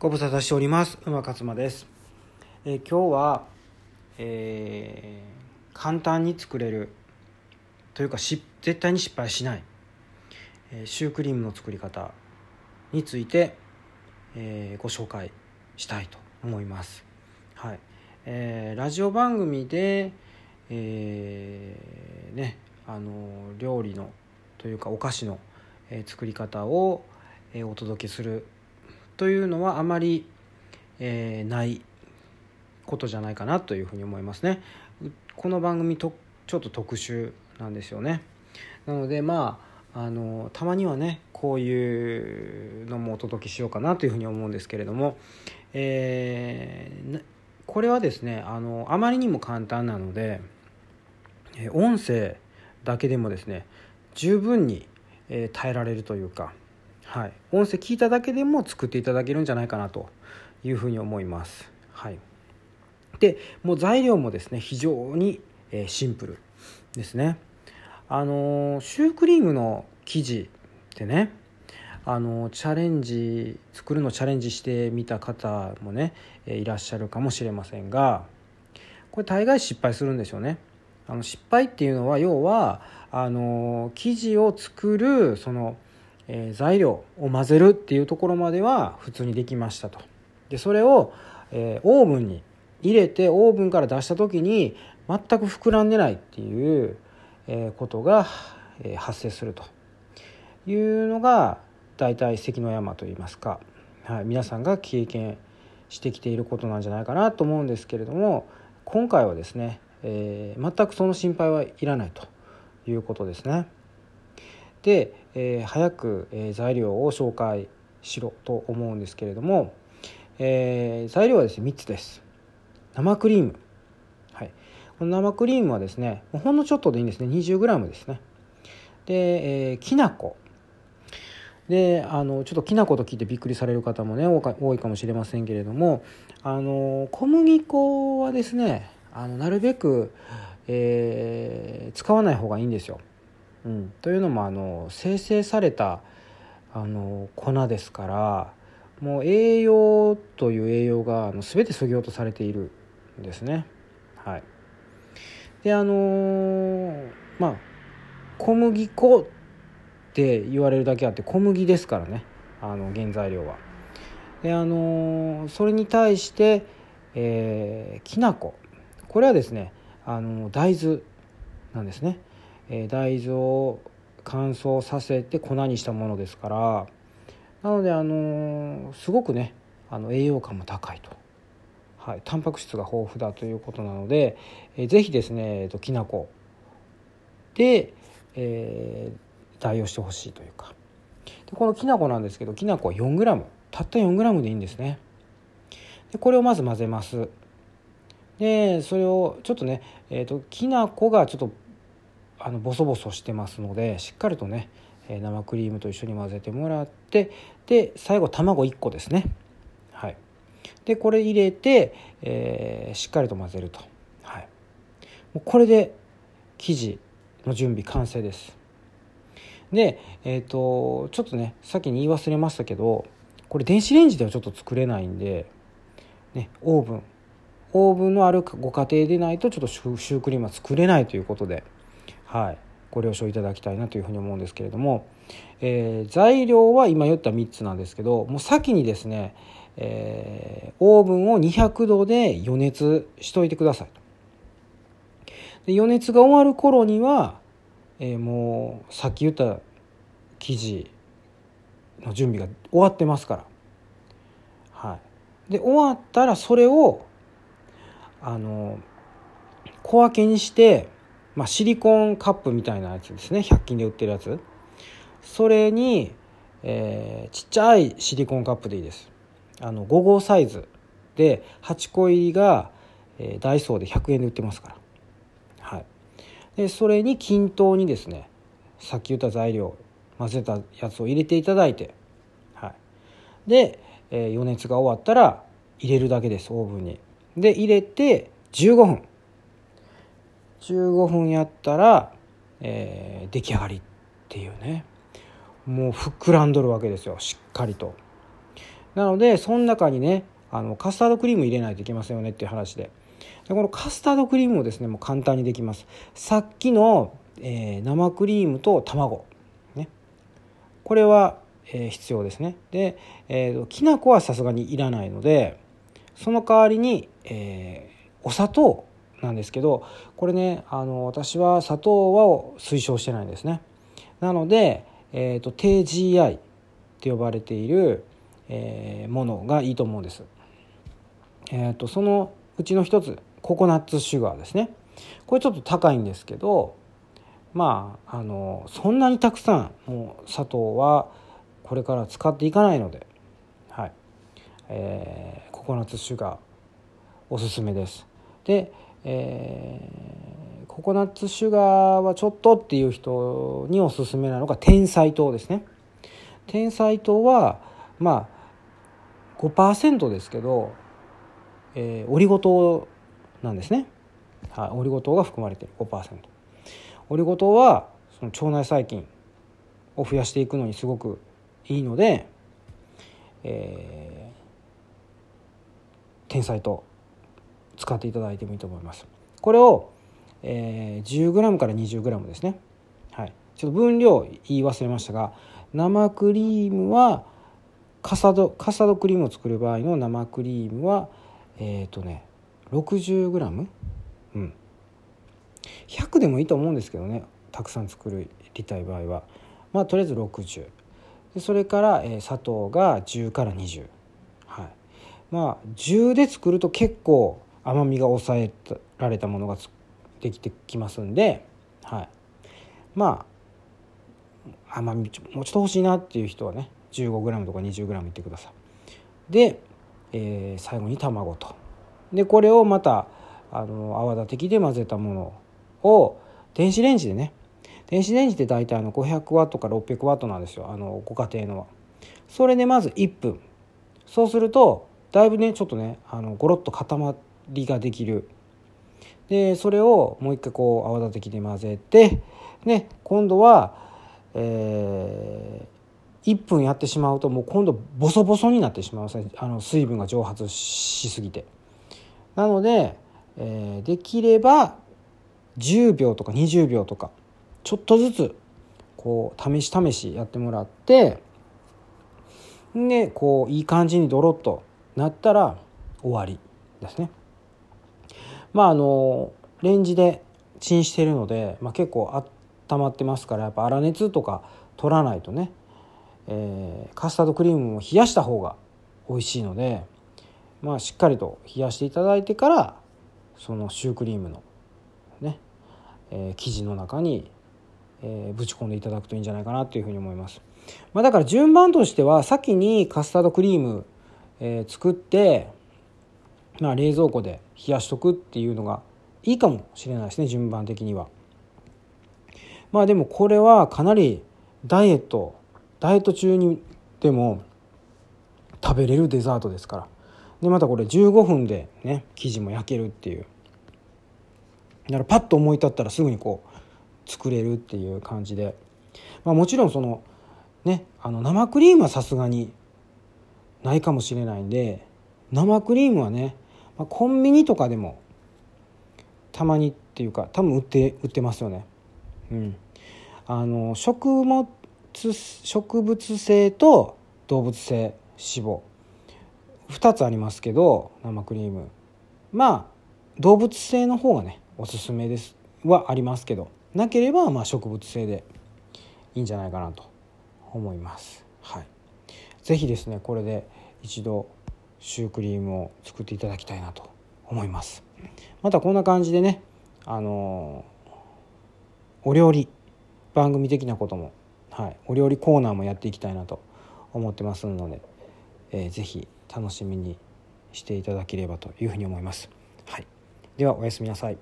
ご無沙汰しております。馬勝間です、えー今日は、えー簡単に作れるというかし絶対に失敗しない、えーシュークリームの作り方について、えーご紹介したいと思います。はい、えーラジオ番組で、えーねあの料理のというかお菓子の、えー作り方を、えーお届けするというのはあまり、えーないことじゃないかなというふうに思いますね。この番組とちょっと特殊なんですよね。なのでまああのたまにはねこういうのもお届けしようかなというふうに思うんですけれども、えーこれはですねあのあまりにも簡単なので、え音声だけでもですね十分に、え耐えられるというか、はい、音声聞いただけでも作っていただけるんじゃないかなというふうに思います。はい、でもう材料もですね非常にえシンプルですね。あのシュークリームの生地ってねあのチャレンジ作るのチャレンジしてみた方もねえいらっしゃるかもしれませんがこれ大概失敗するんですよね。あの失敗っていうのは要はあの生地を作るその、え材料を混ぜるっていうところまでは普通にできましたと。でそれを、えオーブンに入れてオーブンから出した時に全く膨らんでないっていう、えことが、え発生するというのが大体関の山といいますか、はい、皆さんが経験してきていることなんじゃないかなと思うんですけれども今回はですね、えー全くその心配はいらないということですね。で、えー早く、え材料を紹介しろと思うんですけれども、えー材料はですね3つです。生クリーム、はい、この生クリームはですねもうほんのちょっとでいいんですね 20g ですね。で、えーきな粉であのちょっときな粉と聞いてびっくりされる方もね多か多いかもしれませんけれどもあの小麦粉はですねあのなるべく、えー使わない方がいいんですよ。うん、というのもあの生成されたあの粉ですからもう栄養という栄養があの全てそぎ落とされているんですね。はい、であのーまあ小麦粉って言われるだけあって小麦ですからね。あの原材料は。であのーそれに対して、えーきな粉。これはですねあの大豆なんですね、えー大豆を乾燥させて粉にしたものですからなのであのすごくねあの栄養価も高いと。はい、タンパク質が豊富だということなので、えーぜひですね、えーときな粉で、えー代用してほしいというか。でこのきな粉なんですけどきな粉は 4g たった 4g でいいんですね。でこれをまず混ぜます。でそれをちょっとね、えー、ときな粉がちょっとあのボソボソしてますのでしっかりとね生クリームと一緒に混ぜてもらってで最後卵1個ですね。はい。でこれ入れて、えーしっかりと混ぜると。はい。もうこれで生地の準備完成です。でえっ、とちょっとね先に言い忘れましたけどこれ電子レンジではちょっと作れないんで、ね、オーブン。オーブンのあるご家庭でないとちょっとシュークリームは作れないということで、はい、ご了承いただきたいなというふうに思うんですけれども、えー材料は今言った3つなんですけどもう先にですね、えーオーブンを200度で予熱しといてくださいで予熱が終わる頃には、えーもうさっき言った生地の準備が終わってますから。はい。で終わったらそれをあの小分けにして、まあ、シリコンカップみたいなやつですね。100均で売ってるやつ。それに、えーちっちゃいシリコンカップでいいです。あの5号サイズで8個入りが、えーダイソーで100円で売ってますから。はい。でそれに均等にですねさっき言った材料混ぜたやつを入れていただいて、はい、で、えー予熱が終わったら入れるだけですオーブンに。で入れて15分。15分やったら、えー出来上がりっていうね。もう膨らんどるわけですよしっかりと。なのでその中にねあのカスタードクリーム入れないといけませんよねっていう話で。でこのカスタードクリームもですねもう簡単にできます。さっきの、えー、生クリームと卵。ね。これは、えー、必要ですね。で、えー、きな粉はさすがにいらないのでその代わりに、えー、お砂糖。なんですけどこれねあの私は砂糖は推奨してないんですね。なので、えーと、低 GI って呼ばれている、えー、ものがいいと思うんです。えーとそのうちの一つココナッツシュガーですね。これちょっと高いんですけどまああのそんなにたくさんもう砂糖はこれから使っていかないので、はい。えー、ココナッツシュガーおすすめです。で、えー、ココナッツシュガーはちょっとっていう人におすすめなのが天才糖ですね。天才糖はまあ5%ですけど、えー、オリゴ糖なんですね、はい、オリゴ糖が含まれてる5%オリゴ糖はその腸内細菌を増やしていくのにすごくいいので、えー、天才糖。使っていただいてもいいと思います。これを、えー、10g から 20g ですね。はい。ちょっと分量言い忘れましたが生クリームはカサドカサドクリームを作る場合の生クリームはえっ、ー、とね 60g うん。100でもいいと思うんですけどね。たくさん作りたい場合は。まあとりあえず60でそれから、えー、砂糖が10から20はい。まあ10で作ると結構甘みが抑えられたものができてきますんではい。まあ甘みもうちょっと欲しいなっていう人はね 15g とか 20g いってください。で、えー、最後に卵と。でこれをまたあの泡立て器で混ぜたものを電子レンジでね。電子レンジで大体の500ワットから600ワットなんですよ。あのご家庭のは。それでまず1分。そうするとだいぶねちょっとねあのゴロッと固まってりができるでそれをもう一回こう泡立て器で混ぜてね今度は、えー、1分やってしまうともう今度ボソボソになってしまうあの水分が蒸発しすぎて。なので、えー、できれば10秒とか20秒とかちょっとずつこう試し試しやってもらってでこういい感じにドロッとなったら終わりですね。まああのレンジでチンしてるので、まあ、結構温まってますからやっぱ粗熱とか取らないとね、えー、カスタードクリームも冷やした方が美味しいので。まあ、しっかりと冷やしていただいてからそのシュークリームのね、えー、生地の中に、えー、ぶち込んでいただくといいんじゃないかなというふうに思います。まあ、だから順番としては先にカスタードクリーム、えー、作って、まあ、冷蔵庫で冷やしとくっていうのがいいかもしれないですね順番的には。まあでもこれはかなりダイエットダイエット中にでも食べれるデザートですから。でまたこれ15分でね生地も焼けるっていうだからパッと思い立ったらすぐにこう作れるっていう感じで、まあ、もちろんそのねあの生クリームはさすがにないかもしれないんで生クリームはね、まあ、コンビニとかでもたまにっていうか多分売って売ってますよね。うん、あの食物植物性と動物性脂肪。2つありますけど生クリーム。まあ動物性の方がねおすすめです。はありますけど。なければまあ植物性でいいんじゃないかなと思います。はい、ぜひですねこれで一度シュークリームを作っていただきたいなと思います。またこんな感じでねあのお料理番組的なことも、はい、お料理コーナーもやっていきたいなと思ってますので、えー、ぜひ楽しみにしていただければというふうに思います。はい、ではおやすみなさい。